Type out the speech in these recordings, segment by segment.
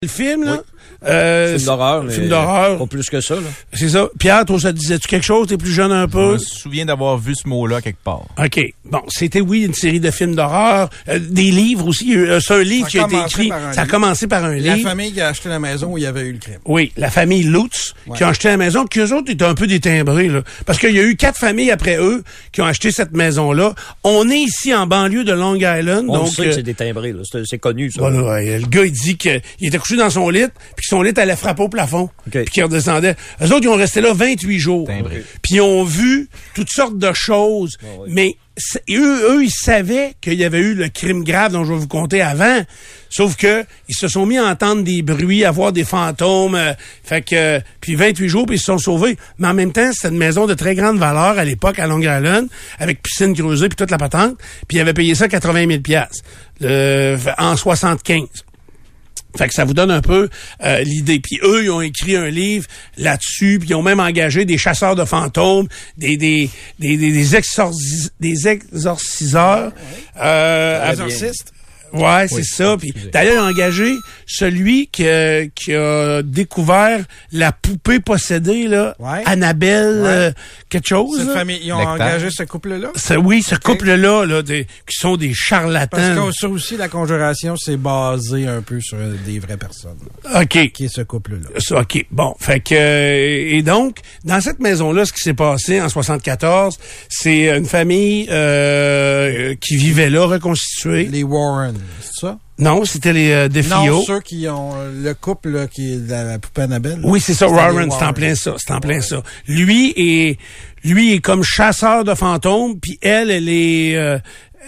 Le film, là? Oui. Euh, Film d'horreur, Film d'horreur. Pas plus que ça, là. C'est ça. Pierre, toi, ça te disait-tu quelque chose? T'es plus jeune un Je peu? me souviens d'avoir vu ce mot-là quelque part. OK. Bon, c'était, oui, une série de films d'horreur. Euh, des livres aussi. Euh, C'est un livre qui a été écrit. Ça a commencé par un La livre. famille qui a acheté la maison où il y avait eu le crime. Oui, la famille Lutz, Ouais. qui a acheté la maison, puis eux autres étaient un peu détimbrés, là. Parce qu'il y a eu quatre familles après eux qui ont acheté cette maison-là. On est ici en banlieue de Long Island, On donc... sait que c'est des timbrés, là. C'est c'est connu, ça. Voilà, ouais, le gars, il dit qu'il était couché dans son lit, puis que son lit allait frapper au plafond, OK. puis qu'il redescendait. Eux autres, ils ont resté là 28 jours. Puis ils ont vu toutes sortes de choses, ouais. mais c'est- eux, eux, ils savaient qu'il y avait eu le crime grave dont je vais vous conter avant. Sauf que ils se sont mis à entendre des bruits, à voir des fantômes. euh, fait que puis 28 jours, puis ils se sont sauvés. Mais en même temps, c'était une maison de très grande valeur à l'époque à Long Island, avec piscine creusée puis toute la patente. Puis ils avaient payé ça 80 000 piastres, le- en 75. Fait que ça vous donne un peu euh, l'idée. Puis eux, ils ont écrit un livre là-dessus, puis ils ont même engagé des chasseurs de fantômes, des des des des, des, exorcis- des exorciseurs. Euh, Très Ouais, c'est ça. Puis d'ailleurs, engagé celui qui, a- qui a découvert la poupée possédée là, Ouais. Annabelle Ouais. euh, quelque chose. Cette famille, ils ont Lecteur. engagé ce couple-là? Oui, ce couple-là, là, des- qui sont des charlatans. Parce que ça aussi, la conjuration, c'est basé un peu sur des vraies personnes. OK. Qui est ce couple-là. OK. Bon. Fait que, euh, et donc, dans cette maison-là, ce qui s'est passé en 74, c'est une famille euh, qui vivait là, reconstituée. Les Warren, c'est ça? Non, c'était les euh, Defio. Non, ceux qui ont euh, le couple là, qui est de la, la poupée Annabelle. Oui, c'est ça, Warren, c'est en plein ça, c'est en plein ça. Lui est, lui est comme chasseur de fantômes, puis elle, elle est, euh,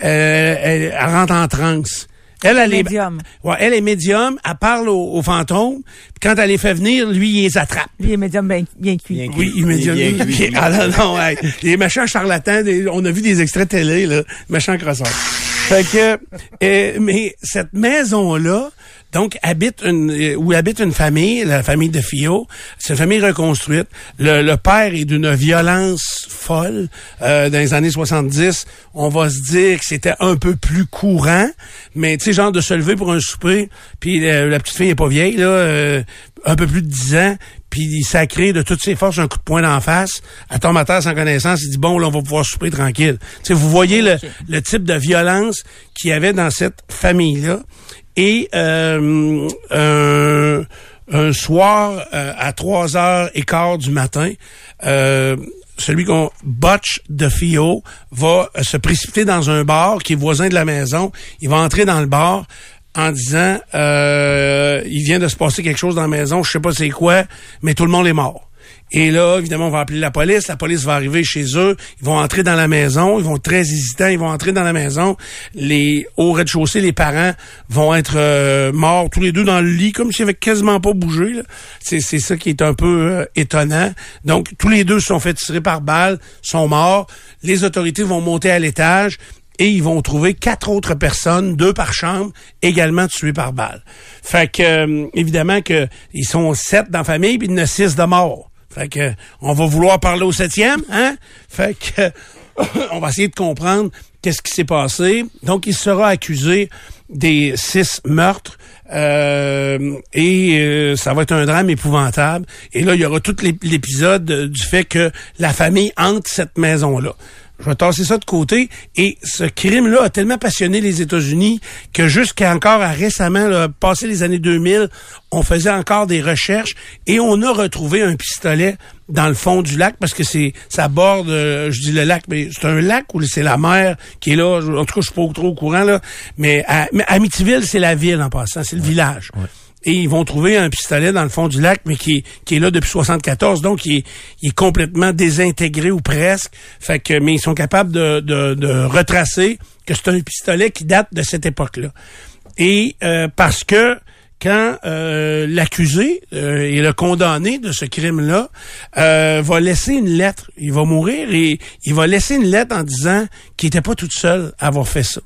elle, elle- elle rentre en transe. Elle, elle est, Médium. ouais, elle est médium, elle parle aux, aux fantômes, puis quand elle les fait venir, lui, il les attrape. Lui, il est médium bien, bien cuit. Bien. Oui. Il est bien cuit. Ah non, non, hey, les méchants charlatans, des- on a vu des extraits télé, là, méchants crosseurs. Fait que, euh, mais cette maison-là, donc, habite une, euh, où habite une famille, la famille de Fio. C'est une famille reconstruite. Le, le père est d'une violence folle. Euh, dans les années 70, on va se dire que c'était un peu plus courant, mais tu sais, genre de se lever pour un souper, puis euh, la petite fille est pas vieille, là, euh, un peu plus de 10 ans, puis il sacré de toutes ses forces un coup de poing d'en face. Tombe à terre sans connaissance. Il dit, bon, là, on va pouvoir souper tranquille. Tu sais, vous voyez le, le type de violence qu'il y avait dans cette famille-là. Et euh, un, soir, euh, à 3 heures et quart du matin, euh, celui qu'on Butch de Fio va se précipiter dans un bar qui est voisin de la maison. Il va entrer dans le bar en disant euh, il vient de se passer quelque chose dans la maison, je sais pas c'est quoi, mais tout le monde est mort. Et là, évidemment, on va appeler la police. La police va arriver chez eux. Ils vont entrer dans la maison. Ils vont très hésitants. Ils vont entrer dans la maison. Les au rez-de-chaussée, les parents vont être euh, morts tous les deux dans le lit, comme s'ils avaient quasiment pas bougé. C'est c'est ça qui est un peu euh, étonnant. Donc, tous les deux sont fait tirer par balle, sont morts. Les autorités vont monter à l'étage et ils vont trouver quatre autres personnes, deux par chambre, également tuées par balle. Fait que euh, évidemment que ils sont sept dans la famille, puis il y a six de morts. Fait que on va vouloir parler au septième, hein? Fait que on va essayer de comprendre qu'est-ce qui s'est passé. Donc, il sera accusé des six meurtres euh, et euh, ça va être un drame épouvantable. Et là, il y aura tout l'ép- l'épisode euh, du fait que la famille hante cette maison-là. Je vais tasser ça de côté. Et ce crime-là a tellement passionné les États-Unis que jusqu'à encore à récemment, là, passé les années 2000, on faisait encore des recherches et on a retrouvé un pistolet dans le fond du lac parce que c'est ça borde, euh, je dis le lac, mais c'est un lac ou c'est la mer qui est là. En tout cas, je suis pas trop au courant là. Mais, à, mais Amityville, c'est la ville en passant, c'est le village et ils vont trouver un pistolet dans le fond du lac, mais qui, est- qui est là depuis 74, donc il est, il est complètement désintégré ou presque. Fait que, mais ils sont capables de, de, de retracer que c'est un pistolet qui date de cette époque-là. Et euh, parce que quand euh, l'accusé euh, et le condamné de ce crime-là euh, va laisser une lettre, il va mourir et il va laisser une lettre en disant qu'il n'était pas tout seul à avoir fait ça.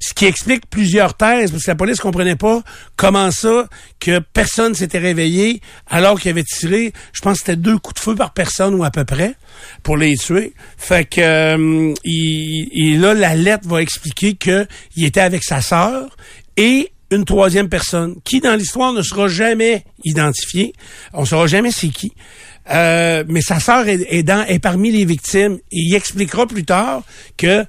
Ce qui explique plusieurs thèses, parce que la police comprenait pas comment ça que personne s'était réveillé alors qu'il avait tiré, je pense que c'était deux coups de feu par personne ou à peu près pour les tuer. Fait que euh, il, là la lettre va expliquer que il était avec sa sœur et une troisième personne qui, dans l'histoire, ne sera jamais identifiée. On saura jamais c'est qui. Euh, mais sa sœur est, est, parmi les victimes. Il expliquera plus tard que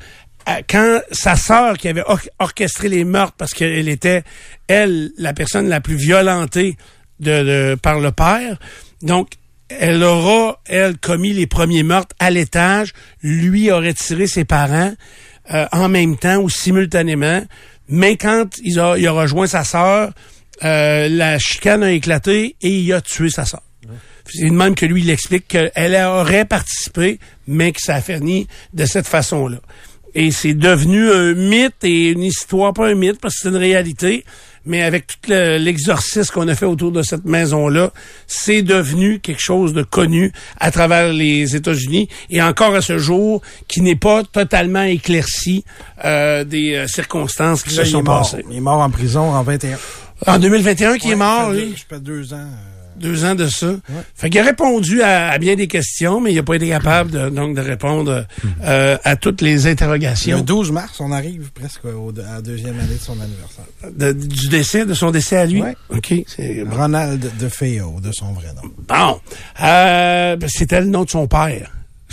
quand sa sœur qui avait or- orchestré les meurtres parce qu'elle était elle la personne la plus violentée de, de- par le père donc elle aura elle commis les premiers meurtres à l'étage lui aurait tiré ses parents euh, en même temps ou simultanément. Mais quand il a, il a rejoint sa sœur euh, la chicane a éclaté et il a tué sa sœur. C'est de même que lui, il explique qu'elle aurait participé, mais que ça a fini de cette façon-là. Et c'est devenu un mythe et une histoire, pas un mythe, parce que c'est une réalité, mais avec tout le- l'exorcisme qu'on a fait autour de cette maison-là, c'est devenu quelque chose de connu à travers les États-Unis et encore à ce jour, qui n'est pas totalement éclairci euh, des euh, circonstances qui Là, se sont passées. il est mort en prison en 21. En 2021, qui Ouais, est mort, lui? Ça fait deux ans. euh, Deux ans de ça. Fait qu'il a répondu à, à bien des questions, mais il n'a pas été capable de, donc de répondre euh, à toutes les Le interrogations 12 mars, on arrive presque au- à la deuxième année de son anniversaire. de- du décès, de son décès à lui? Ouais. OK. Ronald de Feo, de son vrai nom. Bon. Euh, ben, c'était le nom de son père.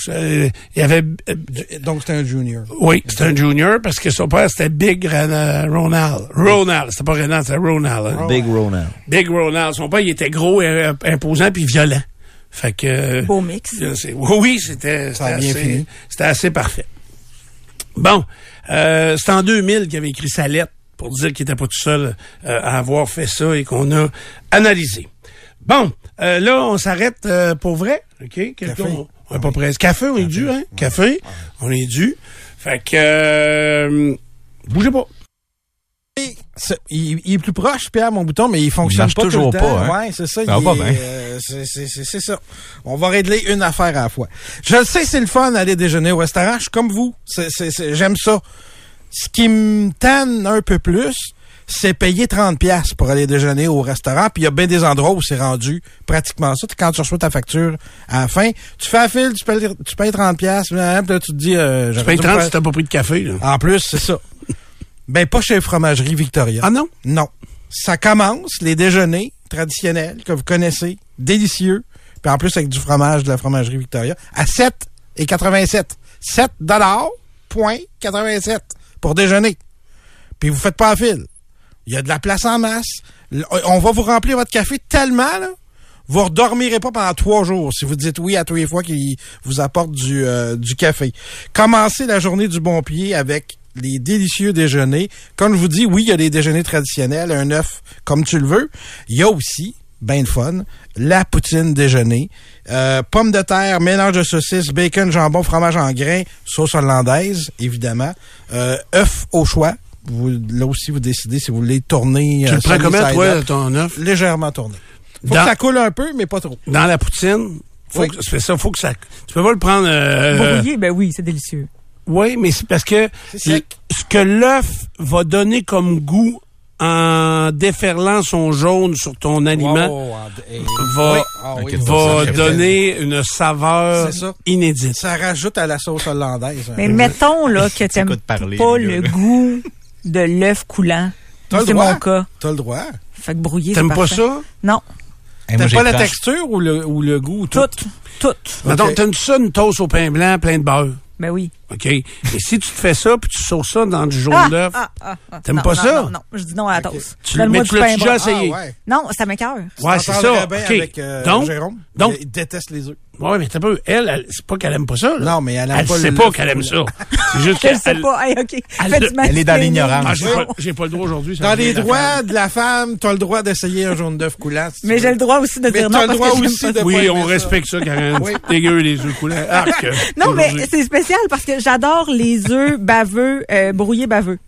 Euh, il y avait... euh, Donc, c'était un junior. oui, c'était un junior parce que son père, c'était Big Ron- Ronald. Ronald. C'était pas Ronald, c'était Ronald. hein. Big Ronald. Big Ronald. Son père, il était gros, et, euh, imposant puis violent. Fait que... euh, Beau mix. Oui, oui, c'était assez, fini. c'était assez parfait. Bon, euh, c'est en 2000 qu'il avait écrit sa lettre pour dire qu'il était pas tout seul euh, à avoir fait ça et qu'on a analysé. Bon, euh, là, on s'arrête euh, pour vrai. OK? Quelqu'un. On, on est pas prêt. Café, on est dû, hein? Café, on est dû. Fait que... euh, bougez pas. Il, il est plus proche, Pierre, mon bouton, mais il fonctionne pas toujours tout le temps. pas, hein? Ouais, c'est ça. Ça il va est, pas bien. euh, c'est- ça. On va régler une affaire à la fois. Je le sais, c'est le fun d'aller déjeuner au restaurant. Je suis comme vous. C'est- c'est- c'est- J'aime ça. Ce qui me tanne un peu plus, c'est payer 30 pièces pour aller déjeuner au restaurant. Puis il y a bien des endroits où c'est rendu pratiquement ça. Quand tu reçois ta facture à la fin, tu fais la file, tu payes, tu payes 30 pièces. Puis là, tu te dis... Euh, Tu payes dû me 30 faire- si t'as pas pris de café, là. En plus, c'est ça. Ben, pas chez Fromagerie Victoria. Ah non? Non. Ça commence, les déjeuners traditionnels que vous connaissez, délicieux, puis en plus avec du fromage de la fromagerie Victoria, à 7,87. 7 dollars, point 87 pour déjeuner. Puis vous faites pas la file. Il y a de la place en masse. L- On va vous remplir votre café tellement, là, vous redormirez pas pendant trois jours si vous dites oui à tous les fois qu'il vous apporte du, euh, du café. Commencez la journée du bon pied avec les délicieux déjeuners. Comme je vous dis, oui, il y a des déjeuners traditionnels, un œuf comme tu le veux. Il y a aussi, ben de fun, la poutine déjeuner. Euh, pommes de terre, mélange de saucisses, bacon, jambon, fromage en grains, sauce hollandaise, évidemment. Euh, œuf au choix. Vous, là aussi, vous décidez si vous voulez tourner. Tu euh, le prends comment, toi, ton œuf? Légèrement tourné. Faut Dans- que ça coule un peu, mais pas trop. Dans la poutine, faut Oui. que, c'est ça, faut que ça... Tu peux pas le prendre... euh, Brouillé, ben oui, c'est délicieux. Oui, mais c'est parce que C'est sec. ce que l'œuf va donner comme goût en déferlant son jaune sur ton aliment Wow, wow, et- va, Oui. Ah oui, Ok, va donner une saveur ça. inédite. Ça rajoute à la sauce hollandaise. hein. Mais mettons là que parler, pas le goût de l'œuf coulant. T'as le C'est droit. mon cas. T'as le droit. Fait que brouillé, c'est T'aimes pas ça? Non. Hey, T'aimes pas la texture ou le, ou le goût? ou Tout? Toutes. Toutes. Mettons, Ok. t'aimes ça une toast au pain blanc plein de beurre. Ben oui. OK? Et si tu te fais ça puis tu sauces ça dans du jaune Ah, d'œuf, ah, ah, ah. T'aimes Non, pas non, ça? Non, non, je dis non à la toast. Tu- mais l'as pain déjà essayé? Ah, ouais. Non, ça m'écœure. ouais, c'est ça. bien avec euh, donc, Jérôme. donc- il déteste les œufs. Ouais, mais t'as pas, elle, elle c'est pas qu'elle aime pas ça. Là. Non, mais elle aime elle pas sait le pas qu'elle aime ça. C'est juste le qu'elle- pas. Hey, OK. elle- est dans l'ignorance. Ah, j'ai pas, j'ai pas le droit aujourd'hui. Dans les droits de la femme, t'as le droit d'essayer un jaune d'œuf coulant. si Mais j'ai le droit aussi de Mais dire t'as non le parce droit que aussi pas de- ça. Oui, pas on ça. respecte ça, Karen. Oui. Dégueu, les œufs coulants. Arc. Non, mais c'est spécial parce que j'adore les œufs baveux, euh, brouillés baveux.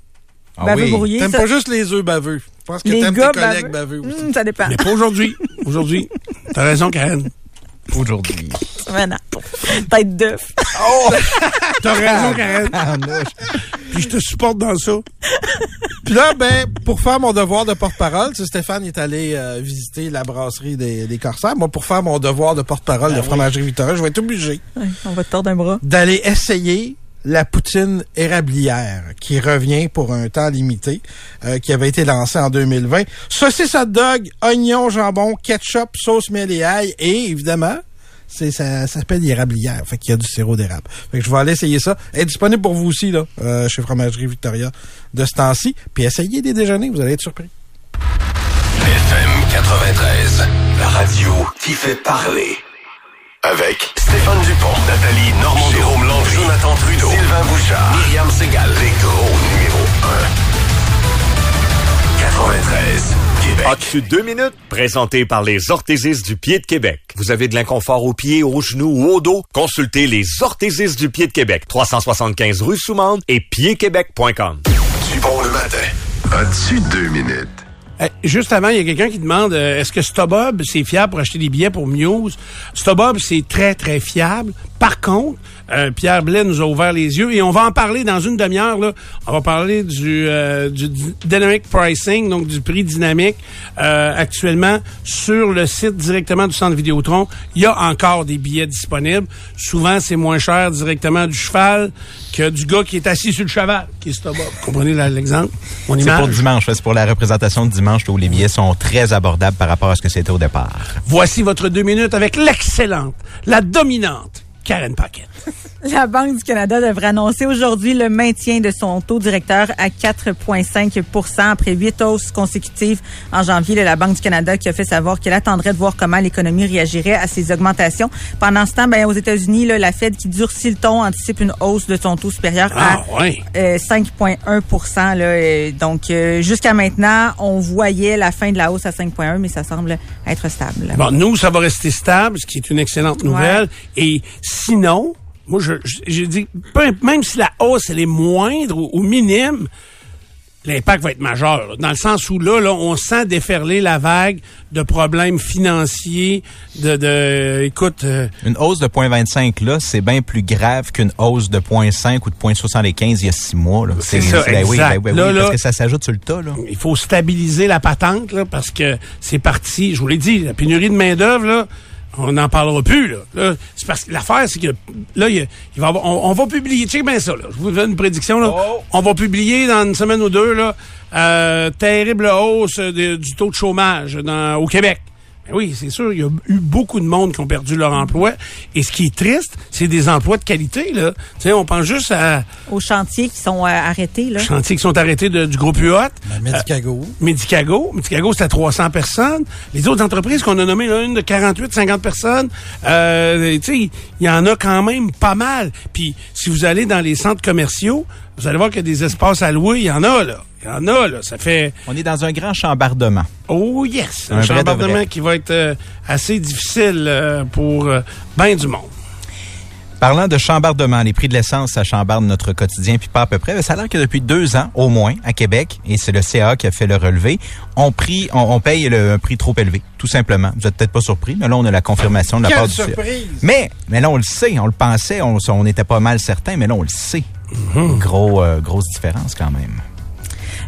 Ah baveux oui. brouillés. T'aimes pas juste les œufs baveux. Je pense que les t'aimes tes gars collègues baveux aussi. Hum, ça dépend. Mais pas aujourd'hui. Aujourd'hui. T'as raison, Karen. Aujourd'hui. Ouais, non. Tête d'œuf. T'as raison, Karen. Ah, Puis je te supporte dans ça. Puis là, ben, pour faire mon devoir de porte-parole, tu sais, Stéphane est allé euh, visiter la brasserie des, des Corsaires. Moi, pour faire mon devoir de porte-parole Ben de Fromagerie Victoria, je vais être obligé Ouais, on va te tordre un bras. d'aller essayer la poutine érablière qui revient pour un temps limité, euh, qui avait été lancée en 2020. Saucisse hot dog, oignon, jambon, ketchup, sauce miel et et évidemment c'est ça, ça s'appelle l'érablière. Fait qu'il y a du sirop d'érable. Fait que je vais aller essayer ça. Elle est disponible pour vous aussi, là, euh, chez Fromagerie Victoria de ce temps-ci. Puis essayez des déjeuners, vous allez être surpris. FM 93, la radio qui fait parler. Avec Stéphane Dupont, Nathalie Normand, Jérôme Landry, Jonathan Trudeau, Sylvain Bouchard, Myriam Segal, les gros numéros 1. 93, Québec. As-tu deux minutes? Présenté par les orthésistes du pied de Québec. Vous avez de l'inconfort aux pieds, aux genoux ou au dos? Consultez les orthésistes du pied de Québec. 375 rue Soumande et piedquebec.com. Dupont le matin. As-tu deux minutes? Eh, juste avant, il y a quelqu'un qui demande euh, est-ce que StubHub, c'est fiable pour acheter des billets pour Muse? StubHub, c'est très, très fiable. Par contre, euh, Pierre Blais nous a ouvert les yeux et on va en parler dans une demi-heure. On va parler du, euh, du dynamic pricing, donc du prix dynamique. Actuellement, sur le site directement du centre Vidéotron, il y a encore des billets disponibles. Souvent, c'est moins cher directement du cheval que du gars qui est assis sur le cheval, qui est StubHub. Vous comprenez l'exemple? C'est pour dimanche, c'est pour la représentation de dimanche où les billets sont très abordables par rapport à ce que c'était au départ. Voici votre deux minutes avec l'excellente, la dominante Karen Paquette. La Banque du Canada devrait annoncer aujourd'hui le maintien de son taux directeur à 4,5% après huit hausses consécutives en janvier. La Banque du Canada qui a fait savoir qu'elle attendrait de voir comment l'économie réagirait à ces augmentations. Pendant ce temps, ben, aux États-Unis, la Fed qui durcit le ton anticipe une hausse de son taux supérieur Ah, à ouais. euh, 5,1 là, euh, Donc, euh, jusqu'à maintenant, on voyait la fin de la hausse à 5,1 mais ça semble être stable. Bon, nous, ça va rester stable, ce qui est une excellente nouvelle. Et sinon, moi, je, dis, peu- même si la hausse, elle est moindre ou, ou minime, l'impact va être majeur. là. dans le sens où là, là, on sent déferler la vague de problèmes financiers, de, de écoute, euh, Une hausse de 0,25 là, c'est bien plus grave qu'une hausse de 0,5 ou de 0,75 il y a six mois. Là. C'est ça, ben oui, ben oui, Là, oui, parce que ça s'ajoute sur le tas. Là. il faut stabiliser la patente là, parce que c'est parti. Je vous l'ai dit, la pénurie de main d'œuvre là, on n'en parlera plus là. Là, c'est parce que l'affaire c'est que là, il, va avoir- on, on va publier. Check bien ça. Là. Je vous donne une prédiction là. On va publier dans une semaine ou deux là, euh, terrible hausse de- du taux de chômage dans, au Québec. Ben oui, c'est sûr, il y a eu beaucoup de monde qui ont perdu leur emploi. Et ce qui est triste, c'est des emplois de qualité. Là. Tu sais, on pense juste à Aux chantiers qui sont euh, arrêtés. Là. chantiers qui sont arrêtés de- du groupe UHOT. La Medicago. Medicago. Medicago, c'était 300 personnes. Les autres entreprises qu'on a nommées, là, une de 48, 50 personnes, euh, tu sais, il y en a quand même pas mal. Puis, si vous allez dans les centres commerciaux, vous allez voir qu'il y a des espaces à louer. Il y en a, là. Il y en a, là. Ça fait... On est dans un grand chambardement. Oh yes! Un chambardement qui va être euh, assez difficile euh, pour euh, ben du monde. Parlant de chambardement, les prix de l'essence, ça chambarde notre quotidien, puis pas à peu près. Mais Ça a l'air que depuis deux ans, au moins, à Québec, et c'est le CA qui a fait le relevé, on, prie, on, on paye le, un prix trop élevé, tout simplement. Vous êtes peut-être pas surpris, mais là, on a la confirmation de la Quelle part du CA. surprise! Mais, mais là, on le sait, on le pensait, on, on était pas mal certain, mais là, on le sait. Gros, euh, grosse différence quand même.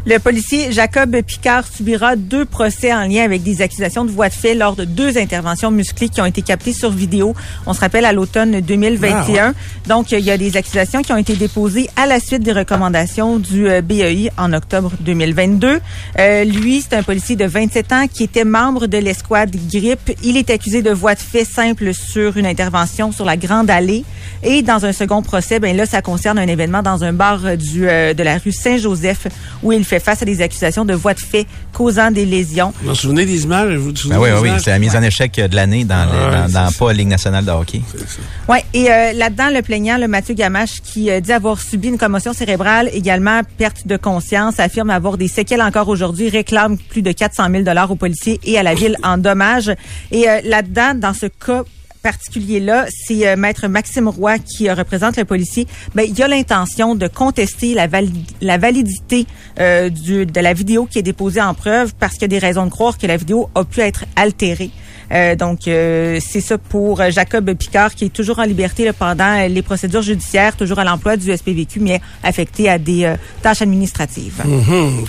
Le policier Jacob Picard subira deux procès en lien avec des accusations de voie de fait lors de deux interventions musclées qui ont été captées sur vidéo. On se rappelle à l'automne 2021. Donc, il y a des accusations qui ont été déposées à la suite des recommandations du euh, BEI en octobre 2022. Euh, lui, c'est un policier de 27 ans qui était membre de l'escouade GRIP. Il est accusé de voie de fait simple sur une intervention sur la Grande Allée. Et dans un second procès, ben là, ça concerne un événement dans un bar euh, du, euh, de la rue Saint-Joseph où il fait face à des accusations de voie de fait causant des lésions. Vous vous souvenez des images? Vous vous souvenez Ben oui, des oui, oui, c'est la mise en échec de l'année dans, le- Ouais, dans, dans pas la Ligue nationale de hockey. Ouais, et euh, là-dedans, le plaignant, le Mathieu Gamache, qui euh, dit avoir subi une commotion cérébrale, également perte de conscience, affirme avoir des séquelles encore aujourd'hui, réclame plus de 400 000 dollars aux policiers et à la ville en dommages. Et euh, là-dedans, dans ce cas particulier-là, c'est euh, maître Maxime Roy qui euh, représente le policier. Ben, il a l'intention de contester la, la validité euh, du, de la vidéo qui est déposée en preuve parce qu'il y a des raisons de croire que la vidéo a pu être altérée. Euh, donc, euh, c'est ça pour Jacob Picard, qui est toujours en liberté là, pendant les procédures judiciaires, toujours à l'emploi du SPVQ, mais affecté à des tâches administratives. Mhm.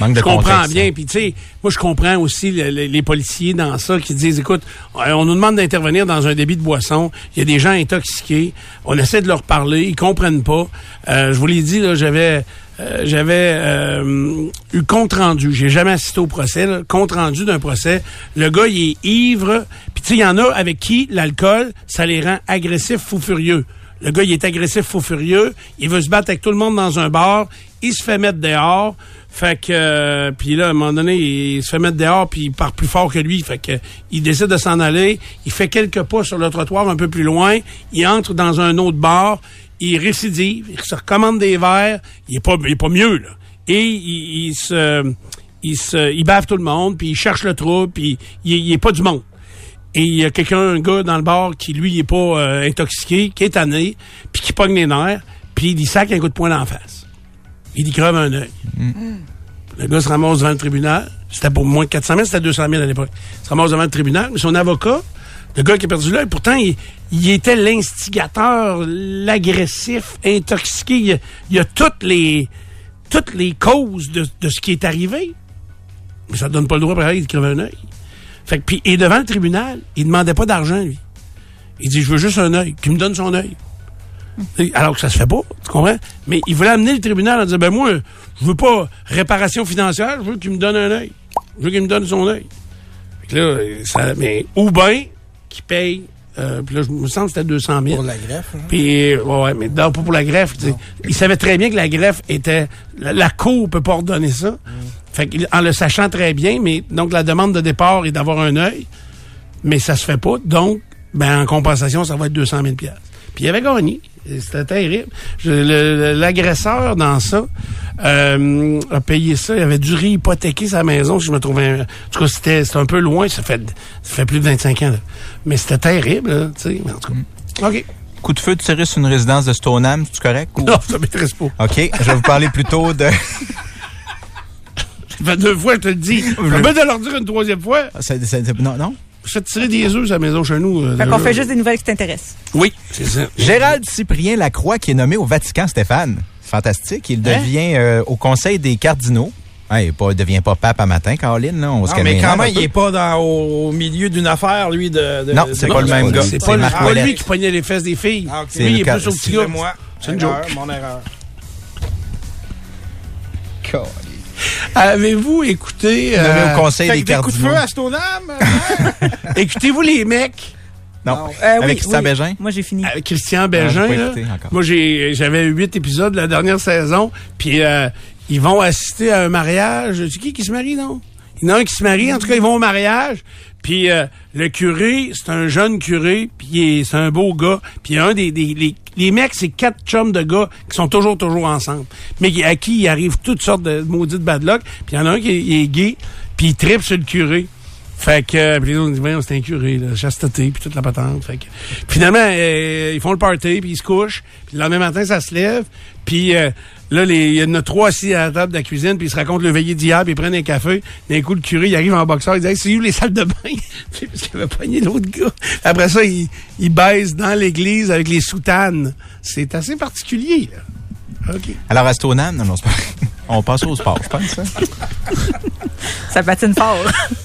Manque de je comprends contexte, bien. hein. Puis tu sais, moi je comprends aussi le- le- les policiers dans ça qui disent, écoute, euh, on nous demande d'intervenir dans un débit de boisson. Il y a des gens intoxiqués. On essaie de leur parler. Ils comprennent pas. Euh, je vous l'ai dit, là, j'avais euh, j'avais euh, eu compte rendu. J'ai jamais assisté au procès. là. Compte rendu d'un procès. Le gars, il est ivre. Puis tu sais, il y en a avec qui l'alcool, ça les rend agressifs, fou furieux. Le gars, il est agressif, fou furieux. Il veut se battre avec tout le monde dans un bar. Il se fait mettre dehors. Fait que, euh, puis là, à un moment donné, il se fait mettre dehors, puis il part plus fort que lui. Fait que, il décide de s'en aller. Il fait quelques pas sur le trottoir un peu plus loin. Il entre dans un autre bar. Il récidive. Il se recommande des verres. Il est pas, il est pas mieux, là. Et il, il se, il se, il bave tout le monde, puis il cherche le trou, puis il, il est pas du monde. Et il y a quelqu'un, un gars dans le bar qui, lui, est pas euh, intoxiqué, qui est tanné, puis qui pogne les nerfs, puis il dit sac un coup de poing d'en face. Il dit creve un œil. Le gars se ramasse devant le tribunal. C'était pour moins de 400 000, c'était 200 000 à l'époque. Il se ramasse devant le tribunal, mais son avocat, le gars qui a perdu l'œil, pourtant, il, était l'instigateur, l'agressif, intoxiqué. Il y a, il a toutes les toutes les causes de, de ce qui est arrivé. Mais ça ne donne pas le droit, pareil, de crever un œil. Fait que, et devant le tribunal, il demandait pas d'argent, lui. Il dit, je veux juste un œil. Qu'il me donne son œil. Alors que ça se fait pas, tu comprends? Mais il voulait amener le tribunal en disant, ben moi, je veux pas réparation financière, je veux qu'il me donne un œil. Je veux qu'il me donne son œil. Fait que là, ça, mais, ou bien, qu'il paye, euh, puis là, je me sens que c'était 200 000. Pour la greffe. hein. Puis, ouais, ouais, mais non, pas pour la greffe. Il savait très bien que la greffe était... La, la cour peut pas ordonner ça. Fait qu'il- en le sachant très bien, mais donc la demande de départ est d'avoir un œil, mais ça se fait pas. Donc, ben en compensation, ça va être 200 000 piastres. Puis il avait gagné. C'était terrible. Je- le- le- L'agresseur dans ça euh, a payé ça. Il avait dû réhypothéquer sa maison. Je me trouvais. En tout cas, c'était un peu loin. Ça fait, ça fait plus de 25 ans. là. Mais c'était terrible. là, en tout cas. OK. Coup de feu tiré sur une résidence de Stoneham, c'est correct? ou- Non, ça m'intéresse pas. OK, je vais vous parler plutôt de... Ça fait deux fois, je te le dis. J'ai besoin de leur dire une troisième fois. C'est- non, non? Je fais tirer des œufs à la maison chez nous. euh, Fait qu'on fait juste des nouvelles qui t'intéressent. Oui, c'est ça. Gérald Cyprien Lacroix, qui est nommé au Vatican, Stéphane. Fantastique. Il Hein? devient euh, au Conseil des cardinaux. Hein, il ne devient pas pape à matin, Caroline. Là, on se Non, mais quand même, il est pas dans, au, au milieu d'une affaire, lui, de... de- Non, c'est de- pas le même gars. C'est pas, pas Ouellet. lui qui pognait les fesses des filles. Ah, Lui, il est plus au petit gars. Excusez-moi. C'est une Erreur, joke. Mon erreur. Avez-vous écouté... Euh, au Conseil Fait des que des coups de feu à Stoneham? Écoutez-vous les mecs? Non. Euh, oui, Avec Christian oui. Bégin? Moi, j'ai fini. avec Christian Ah, Bégin? j'ai pas là. Moi, j'ai, j'avais huit épisodes la dernière saison. Puis euh, ils vont assister à un mariage. C'est qui qui se marie, non? Il y en a un qui se marie. En tout cas, ils vont au mariage. Puis euh, le curé, c'est un jeune curé. Puis c'est un beau gars. Puis un des... des les, les mecs, c'est quatre chums de gars qui sont toujours, toujours ensemble. Mais à qui il arrive toutes sortes de maudites bad luck. Puis il y en a un qui est, est gay. Puis il tripe sur le curé. Fait que, euh, puis les autres disent, voyons, c'est un curé, là, chasteté, puis toute la patente. Fait que, finalement, euh, ils font le party, puis ils se couchent. Puis le lendemain matin, ça se lève. Puis euh, là, les- il y en a trois assis à la table de la cuisine, puis ils se racontent le veillé d'hier, puis ils prennent un café. D'un coup, le curé, il arrive en boxeur, il dit, hey, c'est où les salles de bain? C'est parce qu'il avait pogné l'autre gars. Après ça, il, il baise dans l'église avec les soutanes. C'est assez particulier, là. OK. Alors, à Stoneham, non, non, c'est pas... On passe au sport, je pense. hein? Ça patine fort.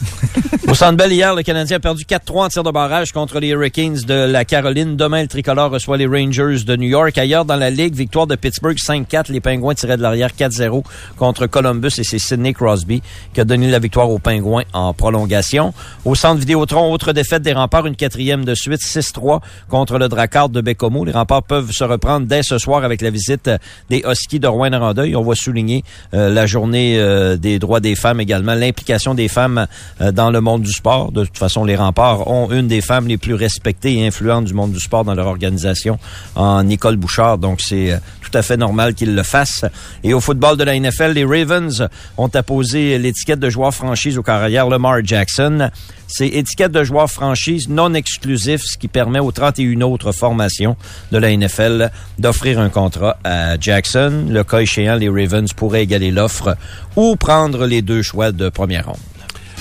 Au Centre Bell, hier, le Canadien a perdu 4-3 en tir de barrage contre les Hurricanes de la Caroline. Demain, le tricolore reçoit les Rangers de New York. Ailleurs dans la Ligue, victoire de Pittsburgh 5-4. Les Pingouins tiraient de l'arrière 4-0 contre Columbus et c'est Sidney Crosby qui a donné la victoire aux Pingouins en prolongation. Au Centre Vidéotron, autre défaite des remparts, une quatrième de suite, 6-3 contre le Dracard de Bécomo. Les remparts peuvent se reprendre dès ce soir avec la visite des Huskies de Rouen-Noranda. Et on va souligner euh, la journée euh, des droits des femmes également, l'implication des femmes euh, dans le monde du sport. De toute façon, les remparts ont une des femmes les plus respectées et influentes du monde du sport dans leur organisation, en Nicole Bouchard. Donc, c'est euh, tout à fait normal qu'ils le fassent. Et au football de la NFL, les Ravens ont apposé l'étiquette de joueur franchise au carrière Lamar Jackson. C'est étiquette de joueur franchise non exclusif, ce qui permet aux 31 autres formations de la NFL d'offrir un contrat à Jackson. Le cas échéant, les Ravens pourraient égaler l'offre ou prendre les deux choix de première ronde.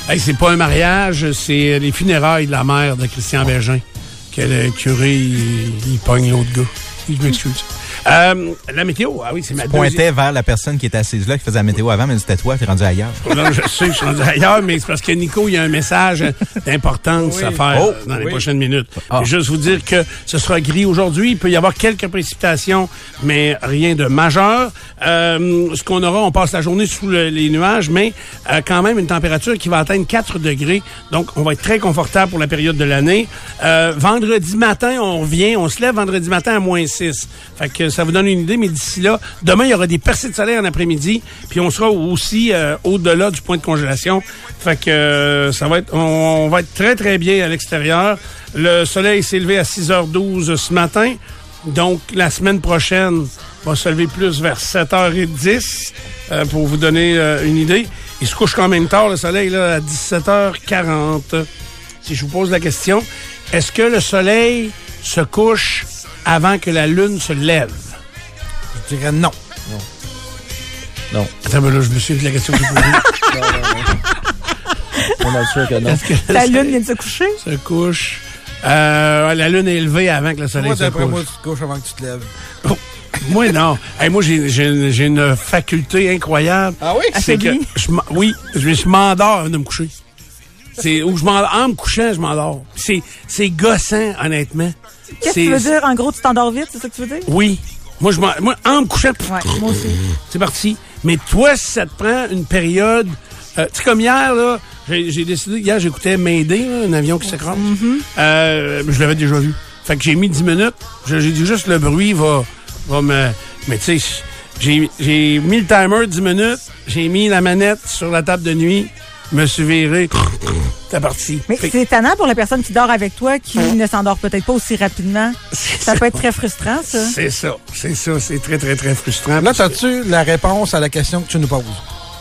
Hey, c'est pas un mariage, c'est les funérailles de la mère de Christian Bégin. Que le curé, il, il pogne l'autre gars. Je m'excuse. Euh, la météo, ah oui, c'est ma deuxième. Pointait vers la personne qui était assise là, qui faisait la météo avant, mais c'était toi, t'es rendu ailleurs. Non, je sais, je suis rendu ailleurs, mais c'est parce que Nico, il y a un message d'importance à faire Oh, dans les oui. prochaines minutes. Ah. Juste vous dire que ce sera gris aujourd'hui. Il peut y avoir quelques précipitations, mais rien de majeur. Euh, ce qu'on aura, on passe la journée sous le- les nuages, mais euh, quand même une température qui va atteindre 4 degrés. Donc, on va être très confortable pour la période de l'année. Euh, vendredi matin, on revient, on se lève vendredi matin à moins 6. Fait que ça vous donne une idée, mais d'ici là, demain, il y aura des percées de soleil en après-midi, puis on sera aussi euh, au-delà du point de congélation. Fait que euh, ça va être, on, va être très, très bien à l'extérieur. Le soleil s'est levé à 6h12 ce matin. Donc, la semaine prochaine, va se lever plus vers 7h10 euh, pour vous donner euh, une idée. Il se couche quand même tard, le soleil, là, à 17h40. Si je vous pose la question, est-ce que le soleil se couche avant que la lune se lève? Je dirais non. Non. Attends, mais là, je me suis de la question que j'ai posée. On est sûr que non. Est-ce que le La lune vient de se coucher? se couche? Euh, la lune est levée avant que le soleil Moi, se d'après couche. moi, tu te couches avant que tu te lèves. Moi, non. Hey, moi, j'ai, j'ai, j'ai une faculté incroyable. Ah oui? C'est que je m'en- oui, je, je m'endors avant de me coucher. C'est où je m'endors. En me couchant, je m'endors. C'est, c'est gossant, honnêtement. Qu'est-ce que tu veux dire? En gros, tu t'endors vite, c'est ça que tu veux dire? Oui. Moi, je m'en, moi, en me couchant, Ouais, moi aussi. c'est parti. Mais toi, si ça te prend une période, euh, tu sais, comme hier, là, j'ai, j'ai décidé, hier, j'écoutais Mayday, là, un avion qui s'écrase. Euh, je l'avais déjà vu. Fait que j'ai mis 10 minutes. J'ai dit juste le bruit va, va me. Mais tu sais, j'ai, j'ai mis le timer 10 minutes. J'ai mis la manette sur la table de nuit. Me suis viré. T'es parti. Mais c'est étonnant pour la personne qui dort avec toi, qui ne s'endort peut-être pas aussi rapidement. C'est Ça peut être très frustrant, ça. C'est ça. C'est ça. C'est très, très, très frustrant. Là, as-tu la réponse à la question que tu nous poses?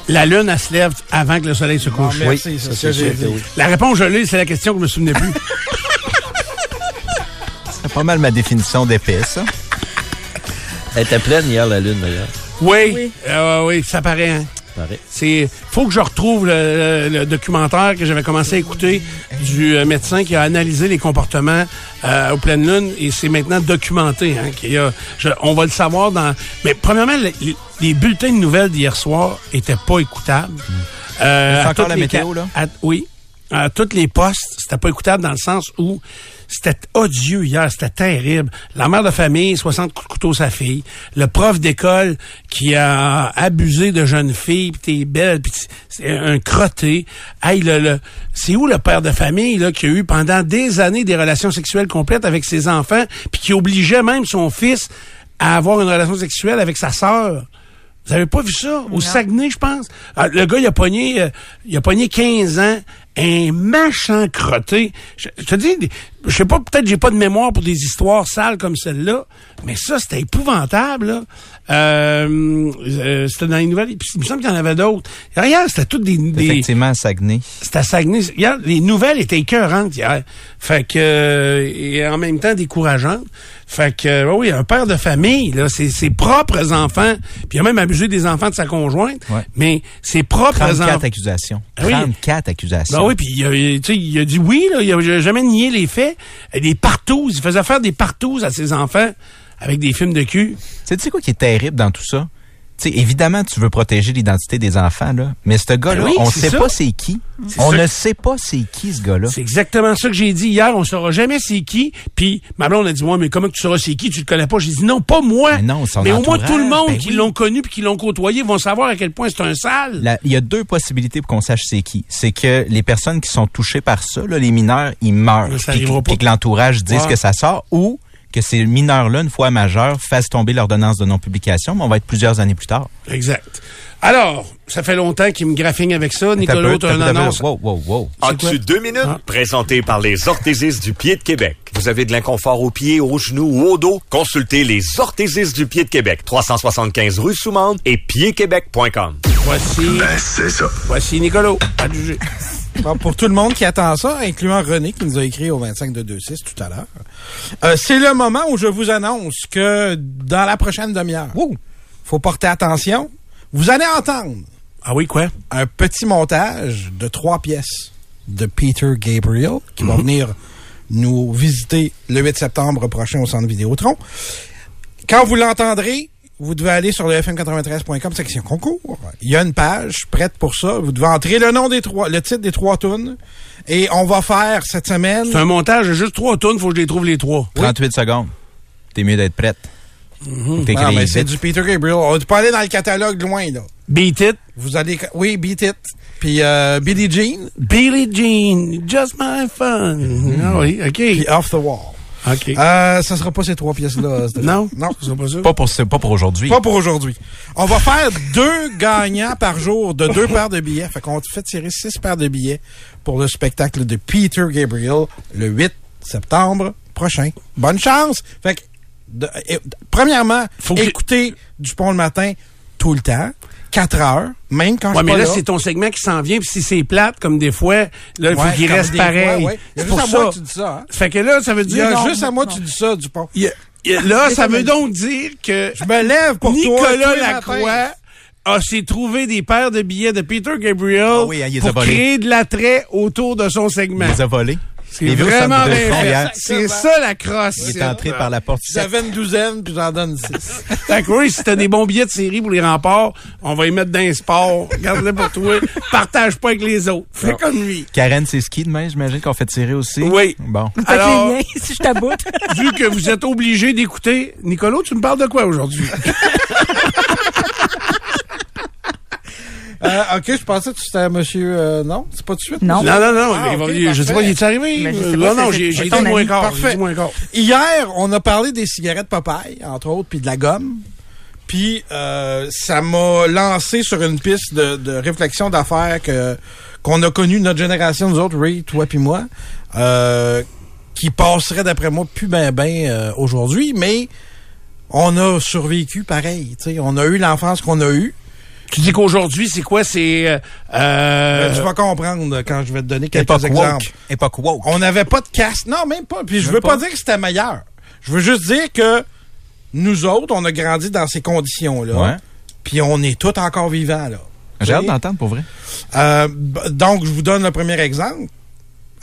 La lune, elle se lève avant que le soleil se couche. Ah, merci, c'est ce que j'ai dit. La réponse, je l'ai, c'est la question que je me souvenais plus. C'est pas mal ma définition d'épais, ça. Elle était pleine hier, la lune, d'ailleurs. Oui, Oui. euh, oui, ça paraît. Hein? C'est faut que je retrouve le, le- le documentaire que j'avais commencé à écouter du euh, médecin qui a analysé les comportements euh, aux pleines lunes et c'est maintenant documenté. Hein, qu'il y a- je- on va le savoir dans. Mais premièrement, les, bulletins de nouvelles d'hier soir étaient pas écoutables. Euh, C'est encore la les météo, là? à- oui. À toutes les postes, c'était pas écoutable dans le sens où c'était odieux hier, c'était terrible. La mère de famille, 60 coups de couteau sa fille. Le prof d'école qui a abusé de jeunes filles, pis t'es belle, pis t- c'est un crotté. Hey, le, le- c'est où le père de famille là, qui a eu pendant des années des relations sexuelles complètes avec ses enfants, puis qui obligeait même son fils à avoir une relation sexuelle avec sa sœur? Vous avez pas vu ça? Au Saguenay, je pense. Ah, le gars, il a pogné, euh, il a pogné 15 ans, un machin crotté. Je, je te dis, je sais pas, peut-être j'ai pas de mémoire pour des histoires sales comme celle-là, mais ça, c'était épouvantable, là. Euh, euh, c'était dans les nouvelles, puis il me semble qu'il y en avait d'autres. Regarde, c'était toutes des... des Effectivement, Saguenay. c'était à Saguenay. Hier, les nouvelles étaient écœurantes hier. Fait que euh, et en même temps décourageantes. Fait que euh, oui, un père de famille, là, c'est ses propres enfants, puis il a même abusé des enfants de sa conjointe, Ouais. mais ses propres 34 enfants. accusations. Oui. 34 accusations. Ben oui, puis il a, tu sais, il a dit oui, là, il a jamais nié les faits. Euh, Des partouzes, il faisait faire des partouzes à ses enfants avec des films de cul. Tu sais quoi qui est terrible dans tout ça? Tu sais, évidemment, tu veux protéger l'identité des enfants, là. Mais ce gars-là, Ben oui, on c'est sait ça. pas c'est qui. On ne sait pas c'est qui, ce gars-là. C'est exactement ça que j'ai dit hier. On saura jamais c'est qui. Puis ma blonde a dit moi, mais comment tu sauras c'est qui? Tu le connais pas? J'ai dit non, pas moi. Mais non, son Mais au moins tout le monde ben qui oui. l'ont connu puis qui l'ont côtoyé vont savoir à quel point c'est un sale. Il y a deux possibilités pour qu'on sache c'est qui. C'est que les personnes qui sont touchées par ça, là, les mineurs, ils meurent. Puis, que- pas. puis que l'entourage dise Ouais. que ça sort ou que ces mineurs-là, une fois majeurs, fassent tomber l'ordonnance de non-publication, mais on va être plusieurs années plus tard. Exact. Alors, ça fait longtemps qu'il me graphigne avec ça. Nicolas, tu as une annonce? Wow, wow, wow. As-tu deux minutes? Ah. Présenté par les orthésistes du pied de Québec. Vous avez de l'inconfort aux pieds, aux genoux ou au dos? Consultez les orthésistes du pied de Québec. 375 rue Soumande et piedquebec.com. Voici, Ben, c'est ça. voici Nicolas. À juger. Bon, pour tout le monde qui attend ça, incluant René qui nous a écrit au 25 de 26 tout à l'heure, euh, c'est le moment où je vous annonce que dans la prochaine demi-heure, faut porter attention. Vous allez entendre Ah oui, quoi? un petit montage de trois pièces de Peter Gabriel qui va venir nous visiter le 8 septembre prochain au Centre Vidéotron. Quand vous l'entendrez, vous devez aller sur le fm93.com section concours. Il y a une page prête pour ça. Vous devez entrer le nom des trois, le titre des trois tunes. Et on va faire cette semaine. C'est un montage de juste trois tonnes, faut que je les trouve les trois. 38 secondes. T'es mieux d'être prête. Ah, mais c'est du Peter Gabriel. On peut pas aller dans le catalogue loin, là. Beat It, Vous allez, oui, Beat It. Puis euh, Billie Jean. Billie Jean, Just My Fun. Ah oui, OK. Puis Off the Wall. OK. Euh, ça sera pas ces trois pièces-là. Non? Non. Ce sera pas ça? Pas pour, pas pour aujourd'hui. Pas pour aujourd'hui. On va faire deux gagnants par jour de deux paires de billets. Fait qu'on fait tirer six paires de billets pour le spectacle de Peter Gabriel le 8 septembre prochain. Bonne chance! Fait que, de- premièrement, Faut que- écoutez Dupont le matin tout le temps. 4 heures, même quand Ouais, je mais suis là, pas c'est ton segment qui s'en vient, puis si c'est plate, comme des fois, là, il faut Ouais, qu'il reste pareil. ouais. C'est juste pour à moi ça. que tu dis ça. hein. Fait que là, ça veut Il y a dire... juste à moi tu dis ça, Dupont. Il y a- il y a- là, ça veut donc dire que Je me lève pour toi. Nicolas les Lacroix a s'est trouvé des paires de billets de Peter Gabriel Ah oui, hein, pour créer de l'attrait autour de son segment. Il les a volés. C'est vraiment bien. C'est ça la crosse. Il est entré par la porte. J'avais une douzaine, puis j'en donne six. Fait que oui, si t'as des bons billets de série pour les remparts, on va y mettre dans les sports. Garde-le pour toi. Partage pas avec les autres. Fais comme lui. Karen, c'est ski demain, j'imagine qu'on fait tirer aussi? Oui. Bon. Alors- les liens si je t'aboute. Vu que vous êtes obligé d'écouter, Nicolas, tu me parles de quoi aujourd'hui? Euh, ok, je pensais que c'était monsieur. euh, non, c'est pas tout de suite? Non. Non, non, non. Ah, il va- ok, je sais pas, parfait. il est arrivé? Mais je sais pas, non, non, c'est- j'ai c'est j'ai ton dit moins ami. quart. Parfait. J'ai dit moins quart. Hier, on a parlé des cigarettes Popeye, entre autres, puis de la gomme. Puis euh, ça m'a lancé sur une piste de, de réflexion d'affaires que qu'on a connu notre génération, nous autres, Ray, toi puis moi, euh, qui passerait d'après moi plus ben ben euh, aujourd'hui, mais on a survécu pareil. tu sais, On a eu l'enfance qu'on a eue. Tu dis qu'aujourd'hui, c'est quoi? C'est... Euh, euh, Ben, tu vas comprendre quand je vais te donner quelques Époque exemples. woke. Époque woke. On n'avait pas de casse. Non, même pas. Puis je veux pas. pas. dire que c'était meilleur. Je veux juste dire que nous autres, on a grandi dans ces conditions-là. Ouais. Puis on est tous encore vivants, là. J'ai hâte d'entendre pour vrai. Euh, donc, je vous donne le premier exemple.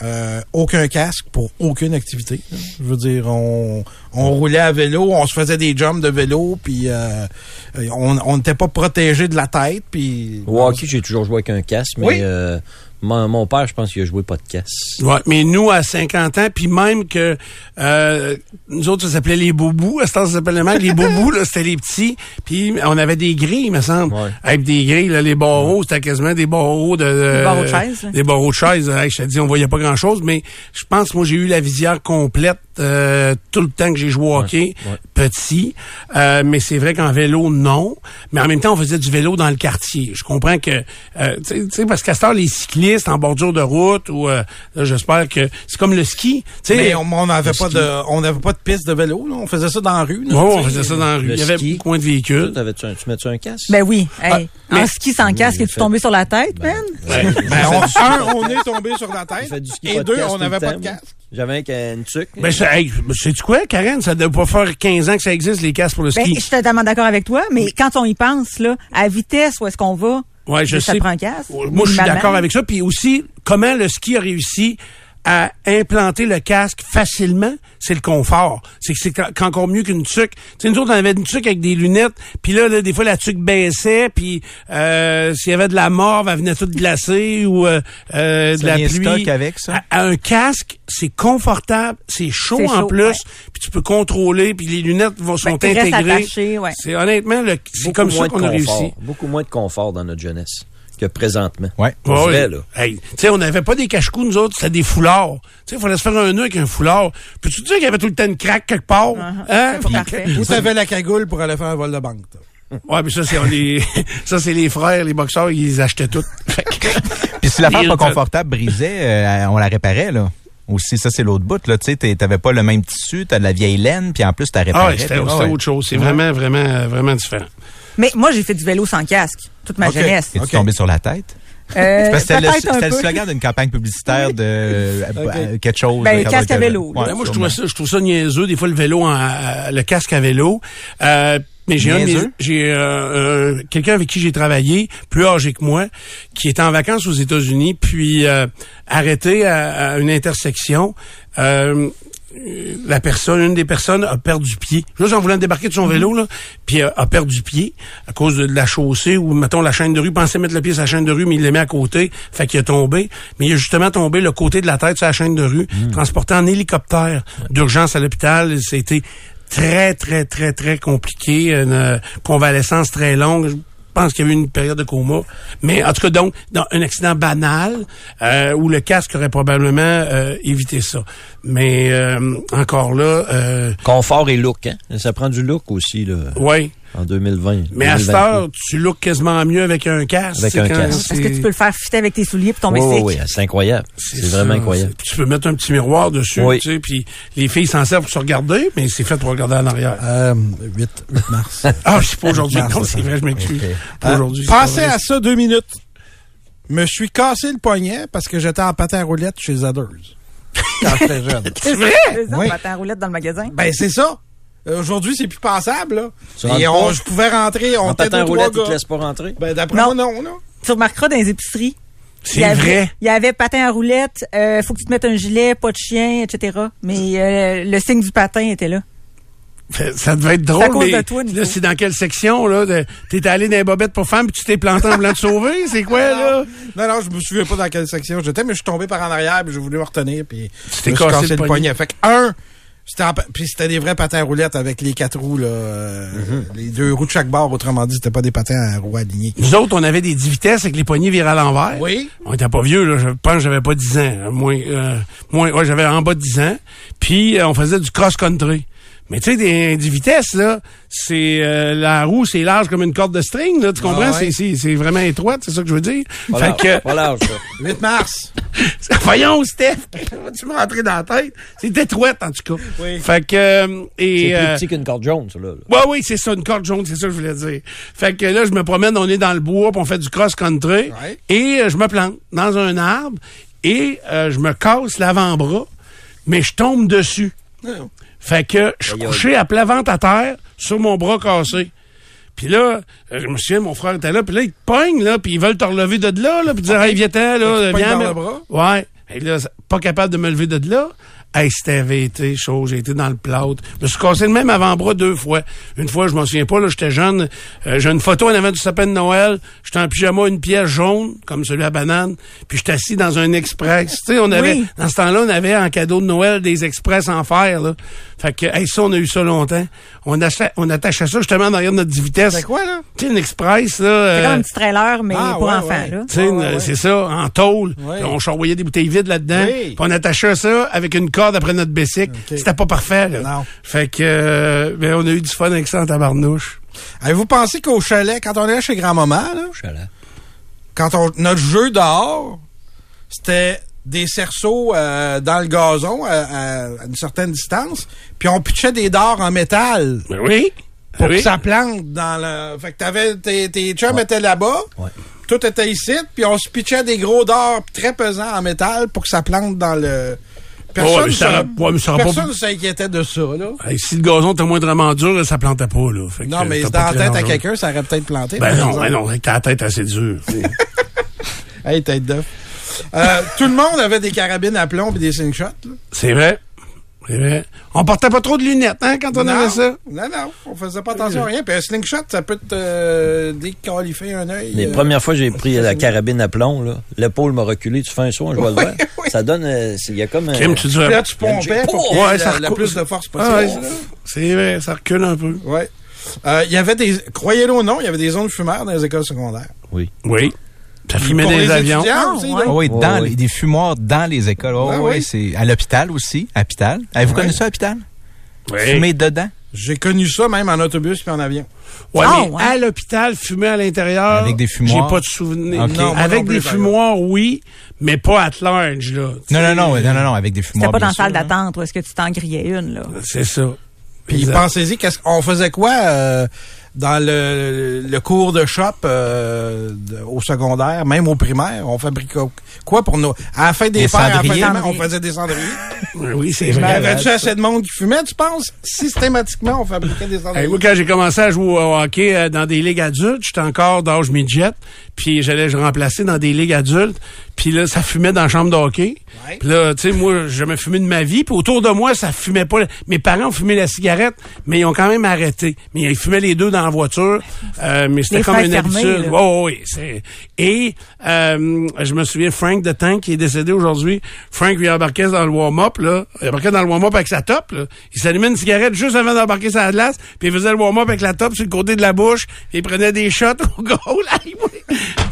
Euh, aucun casque pour aucune activité. Je veux dire, on, on roulait à vélo, on se faisait des jumps de vélo, puis euh, on on n'était pas protégé de la tête, puis... Au hockey, j'ai toujours joué avec un casque, mais Oui. euh, mon, mon père, je pense qu'il a joué pas de casque. Ouais, mais nous, à 50 ans, puis même que euh, nous autres, ça s'appelait les boubous. À ce temps, ça s'appelait même les boubous, là, c'était les petits. Puis on avait des grilles, il me semble. Ouais. Avec des grilles, là, les barreaux, c'était quasiment des barreaux de... de- Des barreaux de chaise, là. Des barreaux de chaise. Hey, je te dis, on voyait pas grand-chose, mais je pense, moi, j'ai eu la visière complète euh, tout le temps que j'ai joué au hockey, ouais. petit. Euh, mais c'est vrai qu'en vélo, non. Mais en même temps, on faisait du vélo dans le quartier. Je comprends que... euh, tu sais- parce qu'à ce temps, les cyclistes en bordure de route, ou euh, là, j'espère que... C'est comme le ski. Tu sais, Mais on n'avait pas ski. de on n'avait pas de piste de vélo, là. on faisait ça dans la rue. là, Ouais, on faisait ça dans la rue. Le Il y avait ski. moins de véhicules. Un- tu mets-tu un casque? Ben oui. Hey, mais- en ski sans casque, es-tu tombé sur la tête, man? Ben, on, un, on est tombé sur la tête. fait du ski Et deux, on n'avait pas de casque. J'avais un, une tuque. Ben, c'est- hey, sais-tu quoi, Karen? Ça doit pas faire 15 ans que ça existe, les casques pour le Ben, ski. je suis totalement d'accord avec toi, mais quand on y pense, là, à vitesse où est-ce qu'on va, Ouais, je ça sais. prend un casque. Moi, je suis d'accord avec ça. Puis aussi, comment le ski a réussi à implanter le casque facilement, c'est le confort. C'est que c'est qu'encore mieux qu'une tuque. Tu sais, nous autres, on avait une tuque avec des lunettes, puis là, là, des fois, la tuque baissait, puis euh, s'il y avait de la morve, elle venait toute glacée, ou euh, euh, de la pluie. stock avec ça? À- à un casque, c'est confortable, c'est chaud en chaud, plus, ouais. puis tu peux contrôler, puis les lunettes vont, sont Ben, reste intégrées. ouais. C'est honnêtement, le- c'est comme ça qu'on a réussi. Beaucoup moins de confort dans notre jeunesse que présentement. Ouais. Vrai, là. Hey, tu sais, on n'avait pas des cache-coups, nous autres, c'était des foulards. Tu sais, il fallait se faire un nœud avec un foulard. Peux-tu dire qu'il y avait tout le temps une craque quelque part? Hein? c'est pas Puis- parfait. Ou t'avais la cagoule pour aller faire un vol de banque. toi. Ouais, mais ça, c'est on ça, c'est les frères, les boxeurs, ils achetaient que- Puis si l'affaire Il- pas confortable brisait, euh, on la réparait, là. Aussi, ça, c'est l'autre bout, là. Tu sais, t'avais pas le même tissu, t'as de la vieille laine, puis en plus, t'as ah réparé. ouais, c'était ouais. autre chose. C'est vraiment, vraiment, vraiment différent. Mais moi, j'ai fait du vélo sans casque toute ma jeunesse. Es-tu tombé sur la tête? Euh, Parce que c'était le, slogan d'une campagne publicitaire de euh, euh, quelque chose. Ben, là, casque à vélo. Ouais, Ben, moi, je trouve ça, je trouve ça niaiseux, des fois, le vélo, en- euh, le casque à vélo. Euh, mais j'ai un de mes- Niaiseux? j'ai euh, euh, quelqu'un avec qui j'ai travaillé, plus âgé que moi, qui était en vacances aux États-Unis, puis euh, arrêté à, à une intersection. La personne, une des personnes a perdu pied. Juste en voulant débarquer de son vélo, là, puis euh, a perdu pied à cause de, de la chaussée ou, mettons, la chaîne de rue. Pensait mettre le pied sur la chaîne de rue, mais il l'a mis à côté. Fait qu'il a tombé. Mais il a justement tombé le côté de la tête sur la chaîne de rue, transporté en hélicoptère d'urgence à l'hôpital. C'était très, très, très, très compliqué. Une euh, convalescence très longue. Je pense qu'il y a eu une période de coma. Mais en tout cas, donc, dans un accident banal euh, où le casque aurait probablement euh, évité ça. Mais euh, encore là, euh, Confort et look, hein? Ça prend du look aussi, là, ouais. En 2020. Mais à cette 2023. heure, tu looks quasiment mieux avec un casque. Avec un casque. Parce que tu peux le faire fitter avec tes souliers puis tomber Oui, oui, sec. oui, c'est incroyable. C'est vraiment incroyable. Tu peux mettre un petit miroir dessus, Oui. tu sais, puis les filles s'en servent pour se regarder, mais c'est fait pour regarder en arrière. Euh, 8, 8 mars. Ah, c'est pas aujourd'hui. Non, c'est vrai, je m'excuse. Ok. Pas Euh, aujourd'hui. Pensez à ça deux minutes. Me suis cassé le poignet parce que j'étais en patin à roulette chez Zadders. Quand j'étais jeune. C'est vrai? Deux ans, Oui. patin à roulette dans le magasin? Ben, c'est ça. Euh, Aujourd'hui, c'est plus pensable, là. Et on, je pouvais rentrer, on En était deux, roulette, ils te laissent pas rentrer? Ben, d'après Non. moi, non, non. Tu remarqueras dans les épiceries. il y C'est avait- vrai. Il y avait patin à roulette, euh, faut que tu te mettes un gilet, pas de chien, etc. Mais euh, le signe du patin était là. Ça devait être drôle, cause mais de toi, Nico. là, c'est dans quelle section, là? de- T'es allé dans les bobettes pour femmes puis tu t'es planté en voulant te sauver? C'est quoi, là? Non, non, je me souviens pas dans quelle section j'étais, mais je suis tombé par en arrière, puis j'ai voulu me retenir, puis Tu t'es je me suis cassé cassé le le poignet. Fait que, un, puis c'était des vrais patins à roulettes avec les quatre roues, là, euh, les deux roues de chaque bord, autrement dit, c'était pas des patins à roues alignés. Nous autres, on avait des 10 vitesses avec les poignées virées à l'envers. Oui. On était pas vieux, là. Je pense que j'avais pas 10 ans. Moins, euh, moins, ouais, j'avais en bas de 10 ans. Puis, euh, on faisait du cross-country. Mais tu sais, des 10 vitesses, là, c'est euh, la roue, c'est large comme une corde de string, là, tu comprends? Ah ouais. C'est- vraiment étroite, c'est ça que je veux dire. Pas fait que, pas large, ça. 8 mars. voyons, Steph, tu me rentrer dans la tête? C'est étroite, en tout cas. Oui. Fait que, euh, C'est euh, plus petit qu'une corde jaune, ça, là. Ouais, oui, c'est ça, une corde jaune, c'est ça que je voulais dire. Fait que là, je me promène, on est dans le bois, puis on fait du cross-country. Ouais. Et euh, je me plante dans un arbre et euh, je me casse l'avant-bras, mais je tombe dessus. Fait que je suis couché à plat ventre à terre sur mon bras cassé. Puis là, euh, je me souviens, mon frère était là, puis là, ils te pognent, là, puis ils veulent te relever de là, là, puis dire, hey, viens-t'en, là, viens. dans le bras? Ouais. Et là, pas capable de me lever de là. Hey, c'était été chaud, j'ai été dans le plâtre. Je me suis cassé le même avant-bras deux fois. Une fois, je m'en souviens pas, là, j'étais jeune. euh, j'ai une photo en avant du sapin de Noël. J'étais en pyjama, une pièce jaune, comme celui à banane. Puis j'étais assis dans un express. tu sais, on avait, Oui. dans ce temps-là, on avait en cadeau de Noël des express en fer, là. Fait que, hey, ça, on a eu ça longtemps. On attachait, on attachait ça justement derrière notre 10 vitesses. C'est quoi, là? Tu sais, une express, là. C'est euh, comme un petit trailer, mais ah, pour ouais, enfants. ouais. Là. tu sais, Ouais, ouais, une- ouais. c'est ça, en tôle. On charroyait des bouteilles vides là-dedans. Oui. Puis on attachait ça avec une corde après notre bicycle. C'était pas parfait, là. Non. Fait que, euh, ben, on a eu du fun avec ça en tabarnouche. Avez-vous pensé qu'au chalet, quand on est chez grand-maman, là, Chalet. quand on, notre jeu dehors, c'était des cerceaux euh, dans le gazon à, à- à une certaine distance, puis on pitchait des dards en métal Ben oui. pour oui. que ça plante dans le... Fait que t'avais... Tes, tes chums étaient là-bas, Ouais. tout était ici, puis on se pitchait des gros dards très pesants en métal pour que ça plante dans le... Personne ne ouais, s'inquiétait de ça, là. Hey, si le gazon était moindrement dur, ça plantait pas, là. Fait que, Non, mais dans la tête à quelqu'un, ça aurait peut-être planté. Ben non, ben non, avec ta tête assez dure. Hey, tête d'œuf. Euh, tout le monde avait des carabines à plomb et des slingshots. c'est vrai. C'est vrai. On portait pas trop de lunettes, hein, quand on non, avait ça? Non, non, on faisait pas attention à rien. Puis un slingshot, ça peut te euh, déqualifier un œil. Les euh, premières fois que j'ai pris la carabine à plomb, là, l'épaule m'a reculé, tu fais un saut, je vois le oui. Ça donne, euh, il y a comme un... Kim, tu Puis là, tu pompais pour Ouais, la, ça la plus de force possible. Ah, ouais, là. c'est vrai, ça recule un peu. Ouais. Euh, Il y avait des, croyez-le ou non, il y avait des zones fumeurs dans les écoles secondaires. Oui. Ça fumait des les avions. Ah, aussi, oui, Ouais, dans les- des fumoirs dans les écoles. Oh, Ah oui, oui. c'est à l'hôpital aussi, à l'hôpital. Avez-vous Ouais. connu ça à l'hôpital? Oui. Fumer dedans? J'ai connu ça même en autobus puis en avion. Ouais, Ah, mais ouais. à l'hôpital, fumer à l'intérieur. Avec des fumoirs? J'ai pas de souvenir. Non, Avec non plus, des fumoirs, oui, mais pas at large, là. Non, non, non, non, non, non, avec des C'était fumoirs. pas dans la salle hein. d'attente où est-ce que tu t'en grillais une, là. C'est ça. Puis pensez-y, qu'est-ce qu'on faisait quoi euh, dans le, le cours de shop euh, au secondaire, même au primaire, on fabriquait quoi pour nos... À la fin des Des pères, à la fin des cendriers. mères, on faisait des cendriers. Oui, c'est Mais vrai. Avais-tu assez de monde qui fumait, tu penses? Systématiquement, on fabriquait des Hey, cendriers. moi, quand j'ai commencé à jouer au hockey euh, dans des ligues adultes, j'étais encore d'âge midget, puis j'allais je remplacer dans des ligues adultes, puis là, ça fumait dans la chambre de hockey. Ouais. Puis là, tu sais, moi, j'ai jamais fumé de ma vie, puis autour de moi, ça fumait pas. Mes parents ont fumé la cigarette, mais ils ont quand même arrêté. Mais ils fumaient les deux dans la voiture, euh, mais c'était comme une habitude. Oh, oui, c'est... Et euh, je me souviens, Frank de Tank, qui est décédé aujourd'hui, Frank lui embarquait dans le warm-up, là. Il embarquait dans le warm-up avec sa top, là. Il s'allumait une cigarette juste avant d'embarquer sa glace, puis il faisait le warm-up avec la top sur le côté de la bouche, puis il prenait des shots au goal.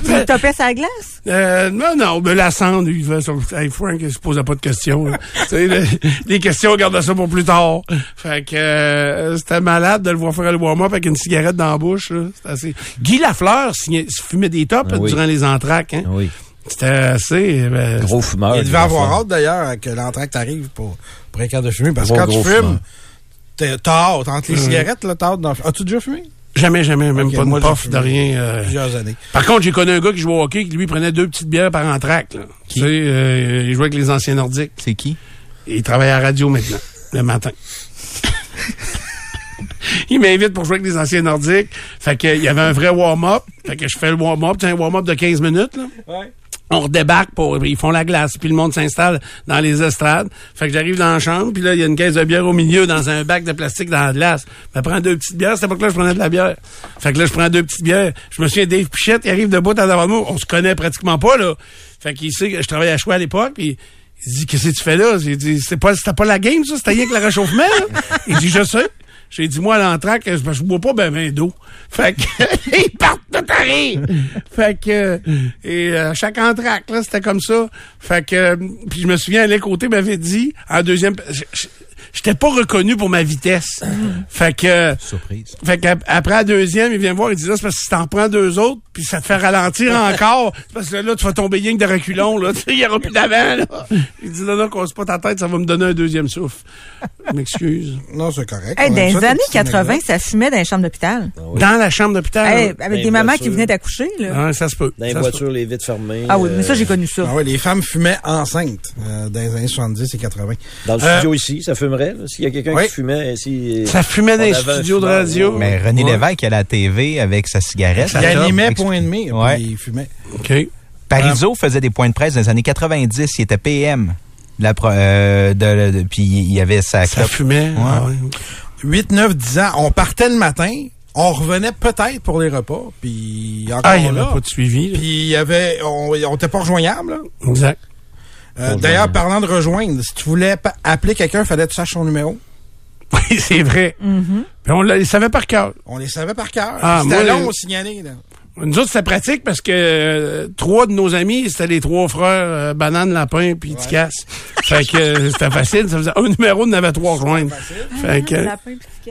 Tu topais sa glace? Euh, non, non, mais la cendre, il fait son... Hey, Frank, il se posait pas de questions. là. Tu sais, le- les questions, on garde ça pour plus tard. Fait que euh, c'était malade de le voir faire le warm-up avec une cigarette dans la bouche. assez... Guy Lafleur signait- fumait des tops Ah oui. durant les entraques. Hein? Oui. C'était assez... euh, Gros fumeur. Il devait avoir hâte d'ailleurs que l'entracte arrive pour, pour être capable de fumer. Parce que Gros, quand tu fumes, t'as hâte. Entre les cigarettes, là, t'as hâte d'en As-tu déjà fumé? Jamais, jamais, même pas de fumé de rien. euh. Plusieurs années. Par contre, j'ai connu un gars qui jouait au hockey, qui lui prenait deux petites bières par entraque. Là. Tu sais, euh, il jouait avec les anciens nordiques. C'est qui? Il travaille à la radio maintenant, le matin. il m'invite pour jouer avec les anciens nordiques. Fait que, il y avait un vrai warm-up. Fait que je fais le warm-up. C'est un warm-up de 15 minutes, là. On redébarque pour, ils font la glace, puis le monde s'installe dans les estrades. Fait que j'arrive dans la chambre, puis là, il y a une caisse de bière au milieu dans un bac de plastique dans la glace. Je prends deux petites bières, c'était pas que là, je prenais de la bière. Fait que là, je prends deux petites bières. Je me souviens, Dave Pichette, il arrive debout de moi. On se connaît pratiquement pas, là. Fait qu'il sait que je travaillais à choix à l'époque, puis il dit, qu'est-ce que tu fais là? J'ai dit, c'était pas, c'était pas la game, ça, c'était rien que le réchauffement, là. Il dit, je sais. J'ai dit, moi, à l'entraque, je, je bois pas ben, ben d'eau. Fait que, ils partent tout à. Fait que, et euh, chaque entraque, là, c'était comme ça. Fait que, euh, puis je me souviens, Alain Côté m'avait dit, en deuxième, j'étais pas reconnu pour ma vitesse. Fait que, Surprise. fait qu'après la deuxième, il vient me voir, il dit là, c'est parce que si t'en prends deux autres, puis ça te fait ralentir encore, c'est parce que là, tu vas tomber rien que de reculons, là. Tu sais, il y aura plus d'avant, là. Il dit non, non, cause pas ta tête, ça va me donner un deuxième souffle. Je m'excuse. Non, c'est correct. Hey, dans les années petits 80, anecdotes. ça fumait dans les chambres d'hôpital. Dans la chambre d'hôpital. Hey, avec Dans des mamans qui venaient d'accoucher, là. Ouais, ça se peut. Dans les se peut. voitures, les vitres fermées. Ah oui, mais ça, euh, j'ai connu ça. Ah ouais, les femmes fumaient enceintes euh, dans les années 70 et 80. Dans le Euh, studio ici, ça fumerait. S'il y a quelqu'un oui. qui fumait, si, Ça fumait dans les studios de radio. ouais. Mais René Ouais. Lévesque, il à la TV avec sa cigarette. Il animait point et demi, Ouais. il fumait. OK. Parizeau faisait des points de presse dans les années 90. Il était PM. La pro- euh, de, de- puis il y avait sa Ça clope. fumait. Ah ouais. 8, 9, 10 ans, on partait le matin, on revenait peut-être pour les repas, puis encore Ah, il n'y avait pas de suivi. là. Puis il y avait, on on était pas rejoignable. Exact. Euh, D'ailleurs, parlant de rejoindre, si tu voulais appeler quelqu'un, fallait que tu saches son numéro. Oui, c'est vrai. Puis on le savait par cœur. On les savait par cœur. Ah, C'était long au signaler. Là. Nous autres, c'était pratique parce que euh, trois de nos amis, c'était les trois frères euh, Banane, Lapin puis Ticasse. Fait que euh, c'était facile. Ça faisait un numéro, on avait trois joindre. Fait que...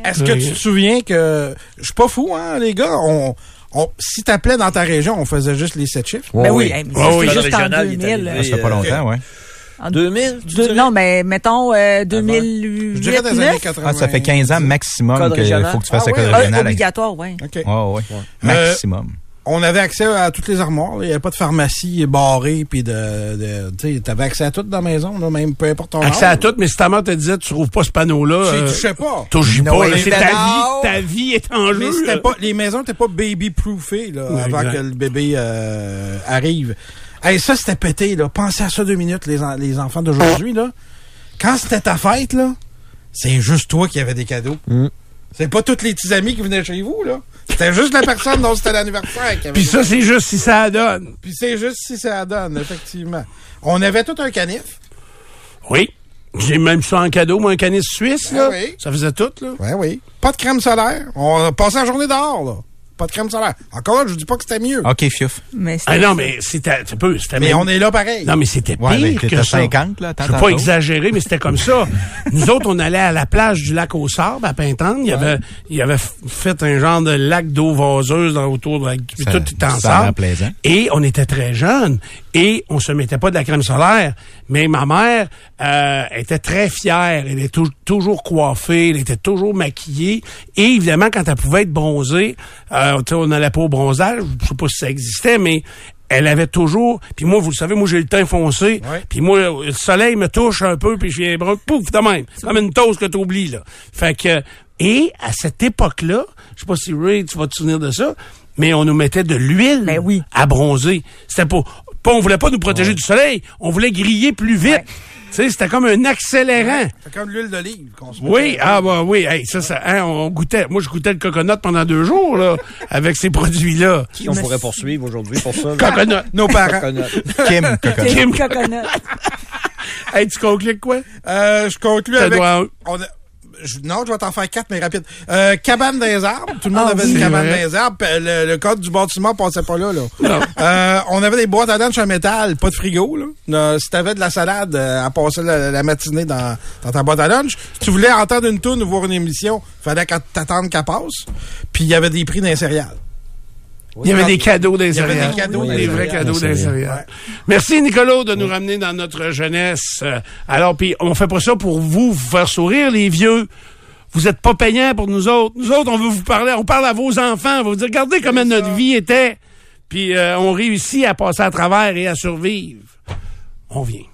Est-ce que tu te souviens que je suis pas fou, hein, les gars? On, on, si t'appelais dans ta région, on faisait juste les sept chiffres? Ben oui, oui. c'est Le juste en régional, il est 2000. arrivé. Ça fait pas longtemps, ouais. En 2000, tu deux- dirais? non, mais mettons euh, 2008, Je dirais les années 2009. 80. Ah, ça fait 15 ans maximum Code qu'il faut que tu fasses Ah le code ouais, Ah, régional. avec- obligatoire, oui. OK. Ouais, ouais. Maximum. On avait accès à toutes les armoires. là. Il n'y avait pas de pharmacie barrée, puis de, de tu sais, t'avais accès à tout dans la maison, là, même peu importe ton Accès à tout, mais si ta mère te disait, tu trouves pas ce panneau-là, Tu euh, touchais pas. touche pas. là, C'est ta vie. Ta vie est en Mais jeu. pas, les maisons n'étaient pas baby-proofées là, avant exact. que le bébé euh, arrive. Hey, ça, c'était pété. Là. Pensez à ça deux minutes, les, en- les enfants d'aujourd'hui. là. Quand c'était ta fête, là, c'est juste toi qui avais des cadeaux. Mm. C'est pas tous les petits amis qui venaient chez vous. là. C'était juste la personne dont c'était l'anniversaire qui avait Puis ça, c'est juste si ça donne. Puis c'est juste si ça donne, effectivement. On avait tout un canif. Oui. J'ai même ça en cadeau, moi, un canis suisse, là. Ah oui. Ça faisait tout, là. Oui, oui. Pas de crème solaire. On passait la journée dehors, là. Pas de crème solaire. Encore là, je dis pas que c'était mieux. OK, fiouf. Mais Ah c'était- non, mais c'était, c'était mais même- on est là pareil. Non, mais c'était Ouais, mais pire t'es que à ça. 50, là. Je t'entends veux pas exagérer, mais c'était comme ça. Nous autres, on allait à la plage du lac aux Sables, à Pintante. Il y avait, il y avait fait un genre de lac d'eau vaseuse dans, autour de la, Ça- tout était plaisant. Et on était très jeunes. Et on se mettait pas de la crème solaire. Mais ma mère euh, était très fière. Elle était tou- toujours coiffée, elle était toujours maquillée. Et évidemment, quand elle pouvait être bronzée, euh, on n'allait pas au bronzage. Je sais pas si ça existait, mais elle avait toujours. Puis moi, vous le savez, moi j'ai le teint foncé. Puis moi, le soleil me touche un peu, puis je viens brun, pouf, de même. Comme une toast que t'oublies, là. Fait que, et à cette époque-là, je sais pas si Ray, tu vas te souvenir de ça, mais on nous mettait de l'huile Ben oui. à bronzer. C'était pour, pas, on voulait pas nous protéger du soleil, on voulait griller plus vite. Tu sais, c'était comme un accélérant. C'est comme l'huile d'olive qu'on se met. Oui, ah bah oui, hey, ça, ça, hein, on goûtait. Moi, je goûtais le coconut pendant deux jours là, avec ces produits-là. Qui on pourrait poursuivre aujourd'hui pour ça? là? Coconut. Nos parents. Coconut. Kim, coconut. Kim. Coconut. Hey, tu conclus quoi? Euh, je conclue avec... on a- je- non, je vais t'en faire quatre, mais rapide. Euh, cabane des arbres. Tout le monde Ah avait oui. une cabane vrai. des arbres. Le, le code du bâtiment passait pas là. là. Non. Euh, on avait des boîtes à lunch en métal, pas de frigo. Là. Si t'avais de la salade euh, à passer la, la matinée dans, dans ta boîte à lunch, si tu voulais entendre une tourne ou voir une émission, fallait t'attendre qu'elle passe. Puis il y avait des prix d'un céréales. Il y avait des cadeaux des Il y avait des cadeaux des des vrais cadeaux Des céréales. Merci Nicolas de nous ramener dans notre jeunesse. Euh, Alors puis on fait pas ça pour vous, vous faire sourire les vieux. Vous êtes pas payants pour nous autres. Nous autres, on veut vous parler, on parle à vos enfants, on va vous dire regardez comment notre vie était. Puis euh, on réussit à passer à travers et à survivre. On vient.